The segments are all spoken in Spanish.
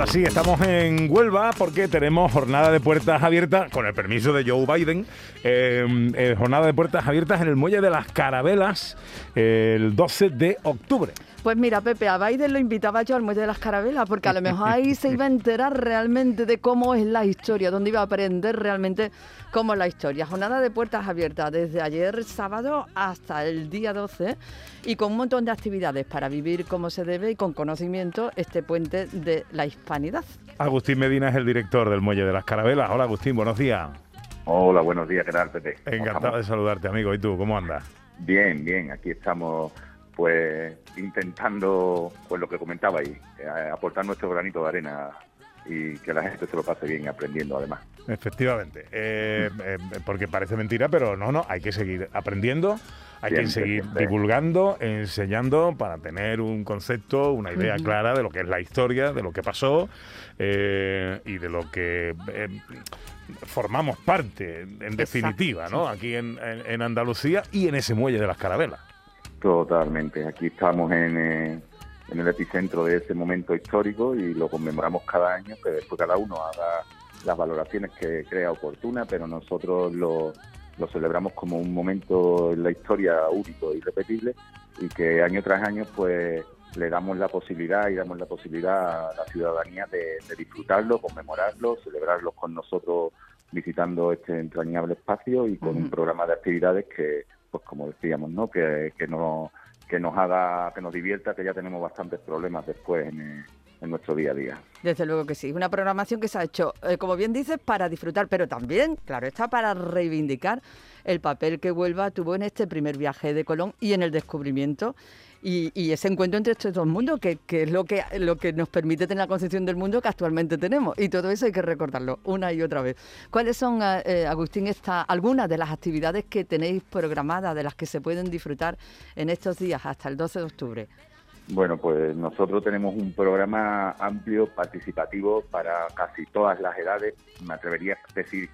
Ahora sí, estamos en Huelva porque tenemos jornada de puertas abiertas, con el permiso de Joe Biden, eh, eh, jornada de puertas abiertas en el Muelle de las Carabelas el 12 de octubre. Pues mira, Pepe, a Biden lo invitaba yo al Muelle de las Carabelas, porque a lo mejor ahí se iba a enterar realmente de cómo es la historia, donde iba a aprender realmente cómo es la historia. Jornada de puertas abiertas desde ayer sábado hasta el día 12 y con un montón de actividades para vivir como se debe y con conocimiento este puente de la hispanidad. Agustín Medina es el director del Muelle de las Carabelas. Hola Agustín, buenos días. Hola, buenos días, ¿qué tal, Pepe? Encantado de saludarte, amigo. ¿Y tú, cómo andas? Bien, bien, aquí estamos pues intentando, pues lo que comentaba ahí, eh, aportar nuestro granito de arena y que la gente se lo pase bien aprendiendo además. Efectivamente, eh, eh, porque parece mentira, pero no, no, hay que seguir aprendiendo, hay que seguir divulgando, enseñando para tener un concepto, una idea clara de lo que es la historia, de lo que pasó y de lo que formamos parte, en definitiva, ¿no? Aquí en, en Andalucía y en ese muelle de las carabelas. Totalmente. Aquí estamos en, eh, en, el epicentro de ese momento histórico y lo conmemoramos cada año, que después cada uno haga las valoraciones que crea oportuna, pero nosotros lo, lo celebramos como un momento en la historia único y irrepetible y que año tras año pues le damos la posibilidad y damos la posibilidad a la ciudadanía de, de disfrutarlo, conmemorarlo, celebrarlo con nosotros visitando este entrañable espacio y con un programa de actividades que pues como decíamos, ¿no? Que, que, no, que nos haga, que nos divierta, que ya tenemos bastantes problemas después en, nuestro día a día. Desde luego que sí, una programación que se ha hecho, eh, como bien dices, para disfrutar, pero también, claro, está para reivindicar el papel que Huelva tuvo en este primer viaje de Colón y en el descubrimiento y, ese encuentro entre estos dos mundos, que, es lo que, lo que nos permite tener la concepción del mundo que actualmente tenemos. Y todo eso hay que recordarlo una y otra vez. ¿Cuáles son, eh, eh, Agustín, esta, algunas de las actividades que tenéis programadas, de las que se pueden disfrutar en estos días hasta el 12 de octubre? Bueno, pues nosotros tenemos un programa amplio, participativo para casi todas las edades, me atrevería a decir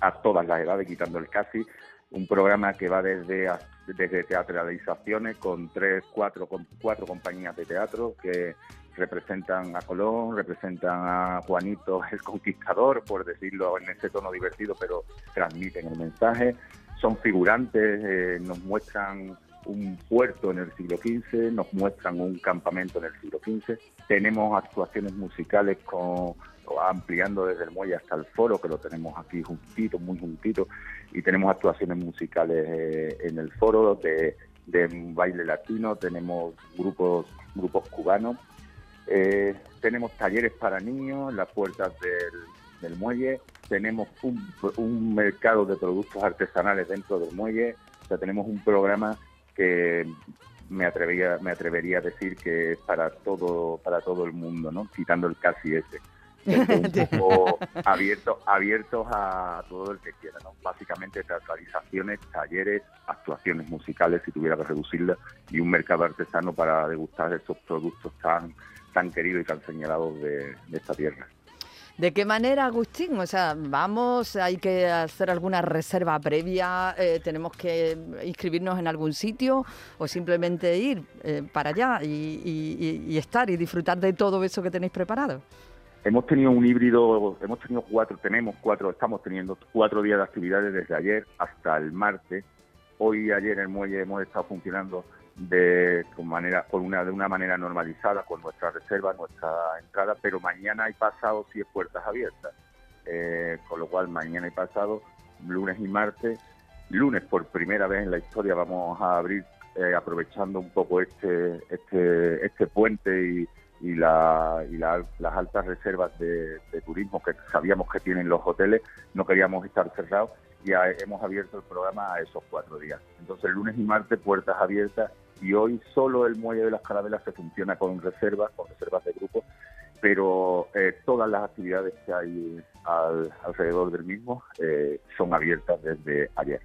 a todas las edades, quitando el casi, un programa que va desde, desde teatralizaciones con tres, cuatro, cuatro compañías de teatro que representan a Colón, representan a Juanito el Conquistador, por decirlo en ese tono divertido, pero transmiten el mensaje. Son figurantes, eh, nos muestran un puerto en el siglo XV, nos muestran un campamento en el siglo XV. Tenemos actuaciones musicales con ampliando desde el muelle hasta el foro, que lo tenemos aquí juntito, muy juntito, y tenemos actuaciones musicales eh, en el foro de, baile latino, tenemos grupos, grupos cubanos, eh, tenemos talleres para niños en las puertas del, muelle, tenemos un, mercado de productos artesanales dentro del muelle, o sea, tenemos un programa que me atrevería, me atrevería a decir que es para todo, para todo el mundo, ¿no? Quitando el casi ese. abiertos abiertos a todo el que quiera, ¿no? Básicamente teatralizaciones, talleres, actuaciones musicales, si tuviera que reducirlas, y un mercado artesano para degustar esos productos tan, tan queridos y tan señalados de, esta tierra. ¿De qué manera, Agustín? O sea, vamos, hay que hacer alguna reserva previa, eh, tenemos que inscribirnos en algún sitio o simplemente ir eh, para allá y estar y disfrutar de todo eso que tenéis preparado. Hemos tenido un híbrido, hemos tenido cuatro, tenemos cuatro, estamos teniendo cuatro días de actividades desde ayer hasta el martes. Hoy y ayer en el muelle hemos estado funcionando de manera, con una de una manera normalizada con nuestra reserva, nuestra entrada, pero mañana y pasado sí es puertas abiertas. Eh, con lo cual mañana y pasado, lunes y martes, lunes por primera vez en la historia vamos a abrir eh, aprovechando un poco este este este puente y y, la, y las altas reservas de, turismo que sabíamos que tienen los hoteles, no queríamos estar cerrados y hemos abierto el programa a esos cuatro días. Entonces, lunes y martes, puertas abiertas y hoy solo el Muelle de las Carabelas se funciona con reservas, con reservas de grupo, pero eh, todas las actividades que hay alrededor del mismo eh, son abiertas desde ayer.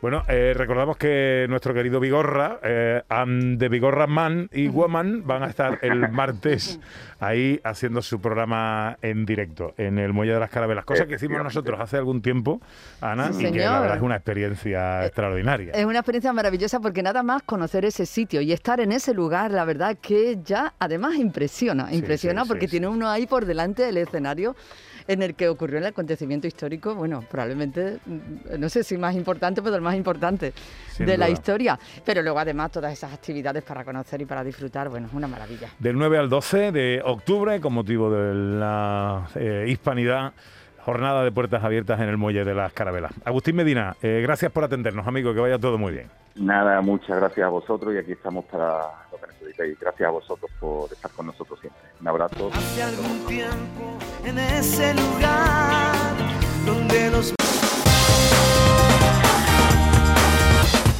Bueno, eh, recordamos que nuestro querido Vigorra, eh, and the Vigorra Man y Woman van a estar el martes ahí haciendo su programa en directo en el Muelle de las Carabelas, cosa que hicimos nosotros hace algún tiempo, Ana, Sí, y que la verdad es una experiencia extraordinaria. Es una experiencia maravillosa porque nada más conocer ese sitio y estar en ese lugar, la verdad que ya además impresiona, impresiona sí, porque sí, tiene sí. uno ahí por delante del escenario en el que ocurrió el acontecimiento histórico, bueno, probablemente, mm, no sé si más importante, pero el más importante Sin de la duda. historia. Pero luego además todas esas actividades para conocer y para disfrutar, bueno, es una maravilla. Del 9 al 12 de octubre, con motivo de la eh, hispanidad, jornada de puertas abiertas en el Muelle de las Carabelas. Agustín Medina, eh, gracias por atendernos, amigo, que vaya todo muy bien. Nada, muchas gracias a vosotros y aquí estamos para lo que necesitéis. Gracias a vosotros por estar con nosotros siempre. Un abrazo. Hace algún tiempo en ese lugar donde los